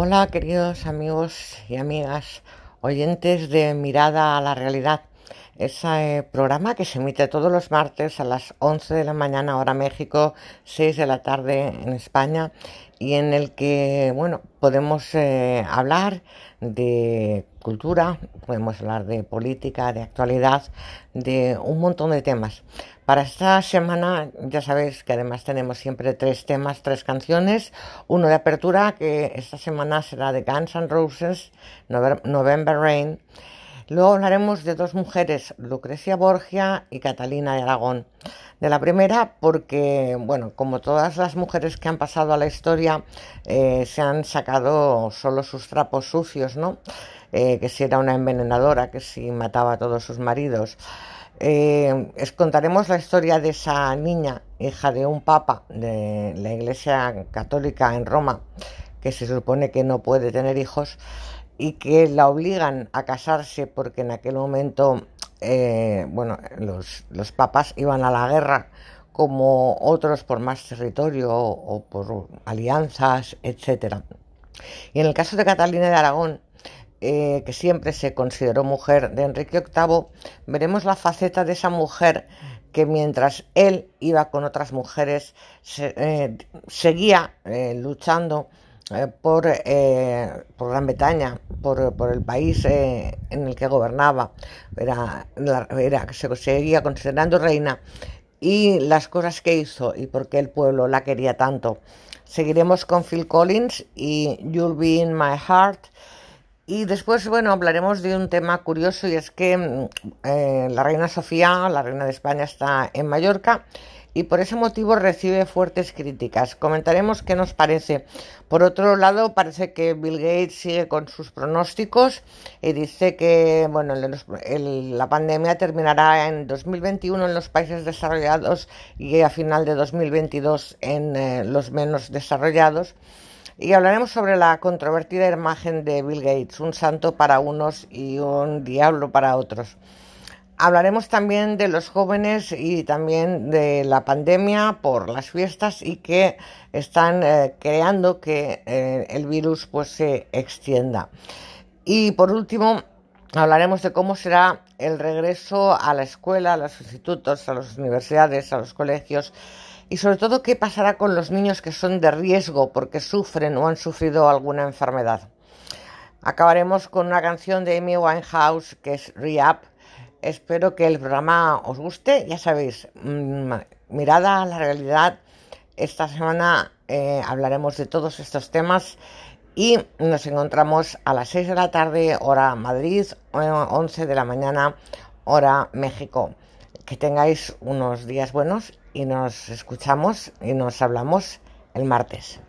Hola queridos amigos y amigas, oyentes de Mirada a la Realidad, ese programa que se emite todos los martes a las 11 de la mañana hora México, 6 de la tarde en España y en el que, bueno, podemos eh, hablar de cultura, podemos hablar de política, de actualidad, de un montón de temas. Para esta semana ya sabéis que además tenemos siempre tres temas, tres canciones. Uno de apertura que esta semana será de Guns N' Roses, November Rain. Luego hablaremos de dos mujeres, Lucrecia Borgia y Catalina de Aragón. De la primera porque, bueno, como todas las mujeres que han pasado a la historia, eh, se han sacado solo sus trapos sucios, ¿no? Eh, que si era una envenenadora, que si mataba a todos sus maridos. Eh, os contaremos la historia de esa niña, hija de un papa de la Iglesia Católica en Roma, que se supone que no puede tener hijos y que la obligan a casarse porque en aquel momento, eh, bueno, los, los papas iban a la guerra como otros por más territorio o por alianzas, etc. Y en el caso de Catalina de Aragón, eh, que siempre se consideró mujer de Enrique VIII, veremos la faceta de esa mujer que mientras él iba con otras mujeres eh, seguía luchando por, por, Gran Bretaña, por, por el país en el que gobernaba, era, era, se seguía considerando reina. Y las cosas que hizo y por qué el pueblo la quería tanto. Seguiremos con Phil Collins y You'll Be in My Heart. Y después, bueno, hablaremos de un tema curioso y es que mm, eh, la reina Sofía, la reina de España, está en Mallorca y por ese motivo recibe fuertes críticas. Comentaremos qué nos parece. Por otro lado, parece que Bill Gates sigue con sus pronósticos y dice que bueno, la pandemia terminará en 2021 en los países desarrollados y a final de 2022 en eh, los menos desarrollados y hablaremos sobre la controvertida imagen de Bill Gates, un santo para unos y un diablo para otros. Hablaremos también de los jóvenes y también de la pandemia por las fiestas y que están eh, creando que eh, el virus pues se extienda. Y por último, hablaremos de cómo será el regreso a la escuela, a los institutos, a las universidades, a los colegios y sobre todo qué pasará con los niños que son de riesgo porque sufren o han sufrido alguna enfermedad. Acabaremos con una canción de Amy Winehouse que es Re-Up. Espero que el programa os guste. Ya sabéis, mm, mirada a la realidad. Esta semana eh, hablaremos de todos estos temas y nos encontramos a las 6 de la tarde, hora Madrid, 11 de la mañana, hora México. Que tengáis unos días buenos y nos escuchamos y nos hablamos el martes.